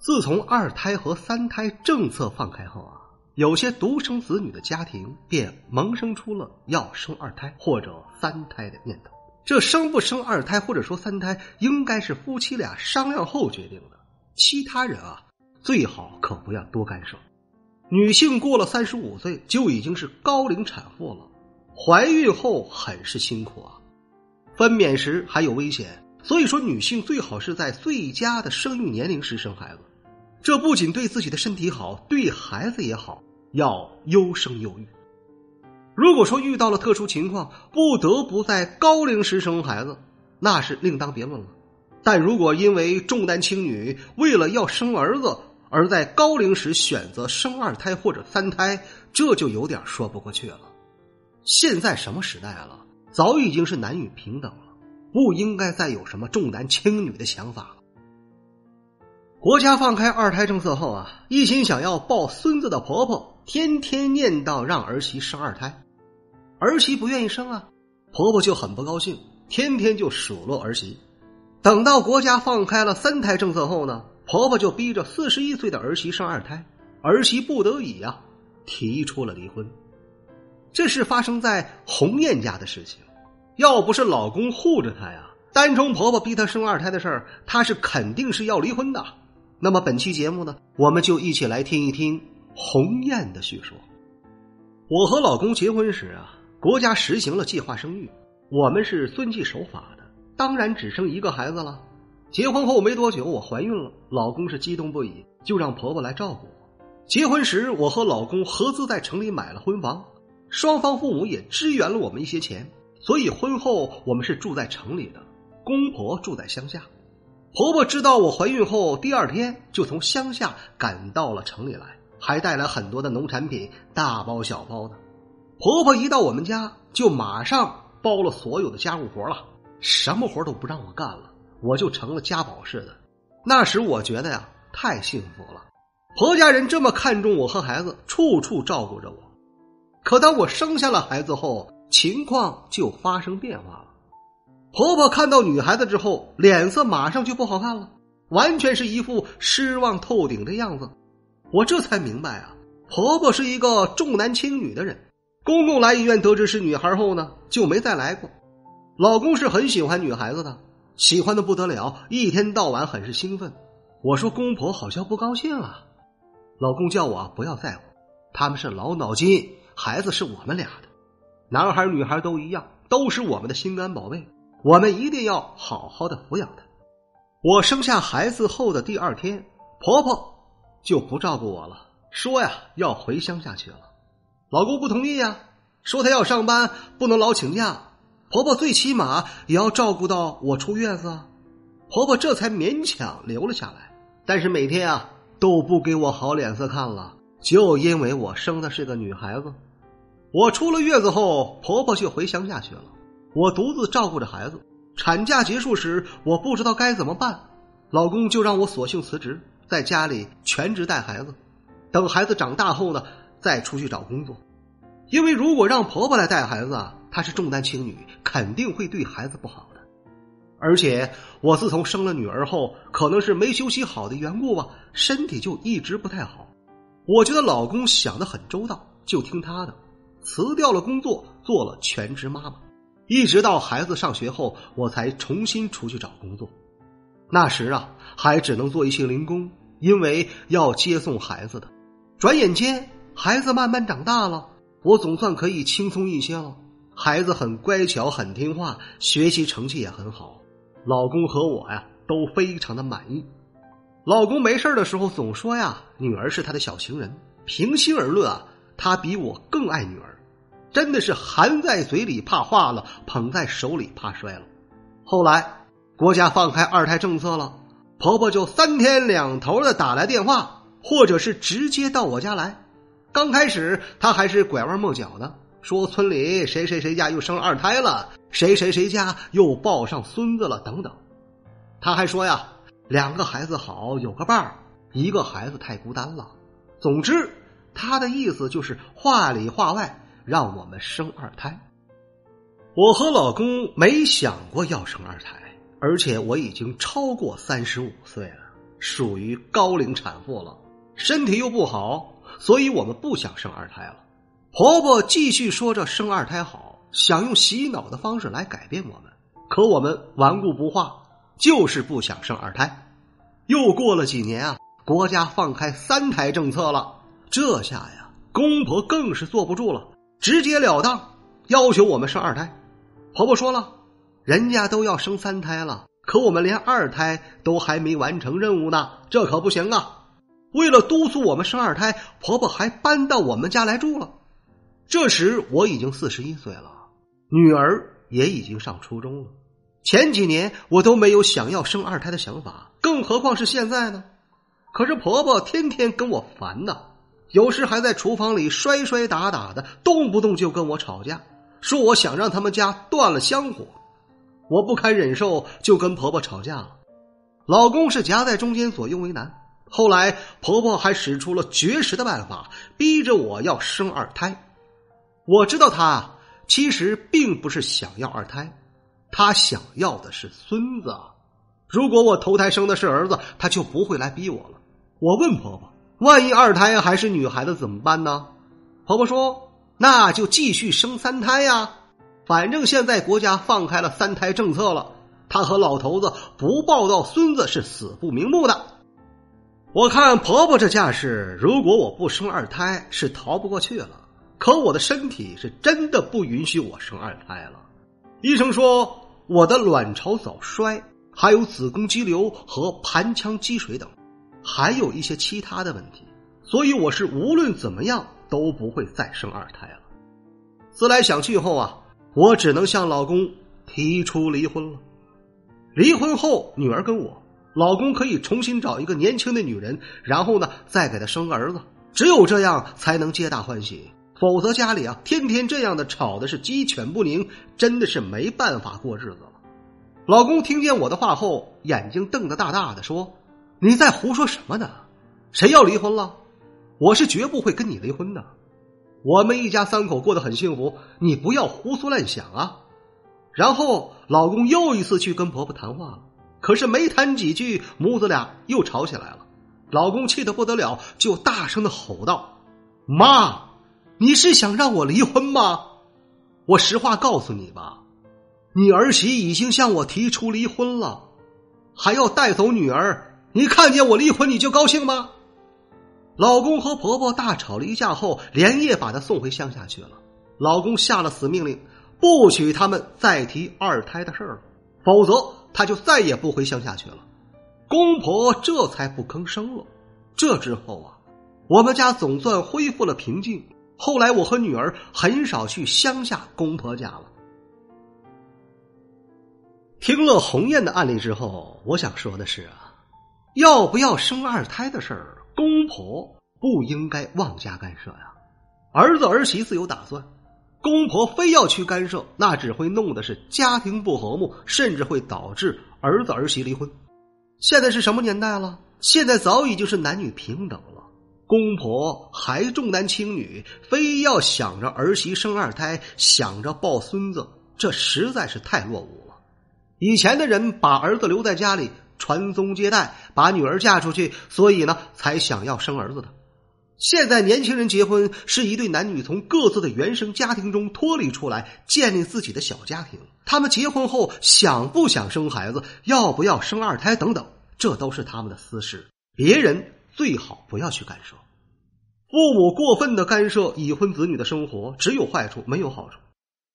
自从二胎和三胎政策放开后啊，有些独生子女的家庭便萌生出了要生二胎或者三胎的念头。这生不生二胎或者说三胎，应该是夫妻俩商量后决定的，其他人啊最好可不要多干涉。女性过了三十五岁就已经是高龄产妇了，怀孕后很是辛苦啊，分娩时还有危险，所以说女性最好是在最佳的生育年龄时生孩子。这不仅对自己的身体好，对孩子也好，要优生优育。如果说遇到了特殊情况，不得不在高龄时生孩子，那是另当别论了。但如果因为重男轻女，为了要生儿子，而在高龄时选择生二胎或者三胎，这就有点说不过去了。现在什么时代了？早已经是男女平等了，不应该再有什么重男轻女的想法。国家放开二胎政策后啊，一心想要抱孙子的婆婆天天念叨让儿媳生二胎，儿媳不愿意生啊，婆婆就很不高兴，天天就数落儿媳。等到国家放开了三胎政策后呢，婆婆就逼着四十一岁的儿媳生二胎，儿媳不得已呀，提出了离婚。这是发生在红艳家的事情，要不是老公护着她呀，单冲婆婆逼她生二胎的事儿，她是肯定是要离婚的。那么本期节目呢，我们就一起来听一听鸿雁的叙说。我和老公结婚时啊，国家实行了计划生育，我们是遵纪守法的，当然只生一个孩子了。结婚后没多久，我怀孕了，老公是激动不已，就让婆婆来照顾我。结婚时，我和老公合资在城里买了婚房，双方父母也支援了我们一些钱，所以婚后我们是住在城里的，公婆住在乡下。婆婆知道我怀孕后，第二天就从乡下赶到了城里来，还带来很多的农产品，大包小包的。婆婆一到我们家，就马上包了所有的家务活了，什么活都不让我干了，我就成了家宝似的。那时我觉得呀，太幸福了，婆家人这么看重我和孩子，处处照顾着我。可当我生下了孩子后，情况就发生变化了。婆婆看到女孩子之后，脸色马上就不好看了，完全是一副失望透顶的样子。我这才明白啊，婆婆是一个重男轻女的人。公公来医院得知是女孩后呢，就没再来过。老公是很喜欢女孩子的，喜欢的不得了，一天到晚很是兴奋。我说公婆好像不高兴啊，老公叫我不要在乎，他们是老脑筋，孩子是我们俩的，男孩女孩都一样，都是我们的心肝宝贝。我们一定要好好的抚养他。我生下孩子后的第二天，婆婆就不照顾我了，说呀要回乡下去了。老公不同意呀，说他要上班，不能老请假。婆婆最起码也要照顾到我出月子。婆婆这才勉强留了下来，但是每天啊都不给我好脸色看了，就因为我生的是个女孩子。我出了月子后，婆婆就回乡下去了。我独自照顾着孩子，产假结束时，我不知道该怎么办，老公就让我索性辞职，在家里全职带孩子，等孩子长大后呢，再出去找工作。因为如果让婆婆来带孩子，她是重男轻女，肯定会对孩子不好的。而且我自从生了女儿后，可能是没休息好的缘故吧，身体就一直不太好。我觉得老公想的很周到，就听他的，辞掉了工作，做了全职妈妈。一直到孩子上学后，我才重新出去找工作。那时啊，还只能做一些零工，因为要接送孩子的。转眼间，孩子慢慢长大了，我总算可以轻松一些了。孩子很乖巧，很听话，学习成绩也很好。老公和我呀，都非常的满意。老公没事的时候总说呀，女儿是他的小情人。平心而论啊，他比我更爱女儿。真的是含在嘴里怕化了，捧在手里怕摔了。后来国家放开二胎政策了，婆婆就三天两头的打来电话，或者是直接到我家来。刚开始她还是拐弯抹角的，说村里谁谁谁家又生二胎了，谁谁谁家又抱上孙子了等等。她还说呀，两个孩子好，有个伴儿，一个孩子太孤单了。总之，她的意思就是话里话外让我们生二胎。我和老公没想过要生二胎，而且我已经超过三十五岁了，属于高龄产妇了，身体又不好，所以我们不想生二胎了。婆婆继续说着生二胎好，想用洗脑的方式来改变我们，可我们顽固不化，就是不想生二胎。又过了几年啊，国家放开三胎政策了，这下呀，公婆更是坐不住了，直截了当要求我们生二胎。婆婆说了，人家都要生三胎了，可我们连二胎都还没完成任务呢，这可不行啊！为了督促我们生二胎，婆婆还搬到我们家来住了。这时我已经四十一岁了，女儿也已经上初中了。前几年我都没有想要生二胎的想法，更何况是现在呢？可是婆婆天天跟我烦呐，有时还在厨房里摔摔打打的，动不动就跟我吵架。说我想让他们家断了香火，我不堪忍受，就跟婆婆吵架了。老公是夹在中间，左右为难。后来婆婆还使出了绝食的办法，逼着我要生二胎。我知道她其实并不是想要二胎，她想要的是孙子。如果我头胎生的是儿子，她就不会来逼我了。我问婆婆：“万一二胎还是女孩子怎么办呢？”婆婆说。那就继续生三胎呀，反正现在国家放开了三胎政策了，她和老头子不抱到孙子是死不瞑目的。我看婆婆这架势，如果我不生二胎是逃不过去了。可我的身体是真的不允许我生二胎了。医生说我的卵巢早衰，还有子宫肌瘤和盆腔积水等，还有一些其他的问题，所以我是无论怎么样。都不会再生二胎了。思来想去后啊，我只能向老公提出离婚了。离婚后，女儿跟我，老公可以重新找一个年轻的女人，然后呢，再给她生个儿子。只有这样才能皆大欢喜，否则家里啊，天天这样的吵的是鸡犬不宁，真的是没办法过日子了。老公听见我的话后，眼睛瞪得大大的，说：“你在胡说什么呢？谁要离婚了？”我是绝不会跟你离婚的，我们一家三口过得很幸福，你不要胡思乱想啊！然后老公又一次去跟婆婆谈话了，可是没谈几句，母子俩又吵起来了。老公气得不得了，就大声的吼道：“妈，你是想让我离婚吗？我实话告诉你吧，你儿媳已经向我提出离婚了，还要带走女儿。你看见我离婚你就高兴吗？”老公和婆婆大吵了一架后，连夜把她送回乡下去了。老公下了死命令，不许他们再提二胎的事儿了，否则他就再也不回乡下去了。公婆这才不吭声了。这之后啊，我们家总算恢复了平静。后来我和女儿很少去乡下公婆家了。听了鸿雁的案例之后，我想说的是啊，要不要生二胎的事儿。公婆不应该妄加干涉呀，儿子儿媳自有打算，公婆非要去干涉，那只会弄的是家庭不和睦，甚至会导致儿子儿媳离婚。现在是什么年代了？现在早已经是男女平等了，公婆还重男轻女，非要想着儿媳生二胎，想着抱孙子，这实在是太落伍了。以前的人把儿子留在家里。传宗接代，把女儿嫁出去，所以呢，才想要生儿子的。现在年轻人结婚是一对男女从各自的原生家庭中脱离出来，建立自己的小家庭。他们结婚后想不想生孩子，要不要生二胎等等，这都是他们的私事，别人最好不要去干涉。父母过分的干涉已婚子女的生活，只有坏处没有好处。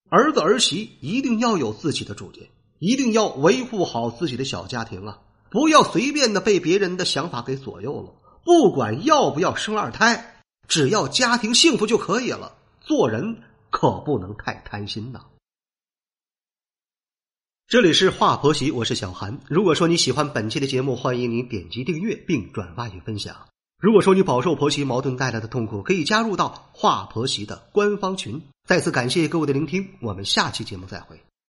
儿子儿媳一定要有自己的主见，一定要维护好自己的小家庭啊。不要随便的被别人的想法给左右了。不管要不要生二胎，只要家庭幸福就可以了。做人可不能太贪心呐。这里是华婆媳，我是小韩。如果说你喜欢本期的节目，欢迎您点击订阅并转发与分享。如果说你饱受婆媳矛盾带来的痛苦，可以加入到华婆媳的官方群。再次感谢各位的聆听，我们下期节目再会。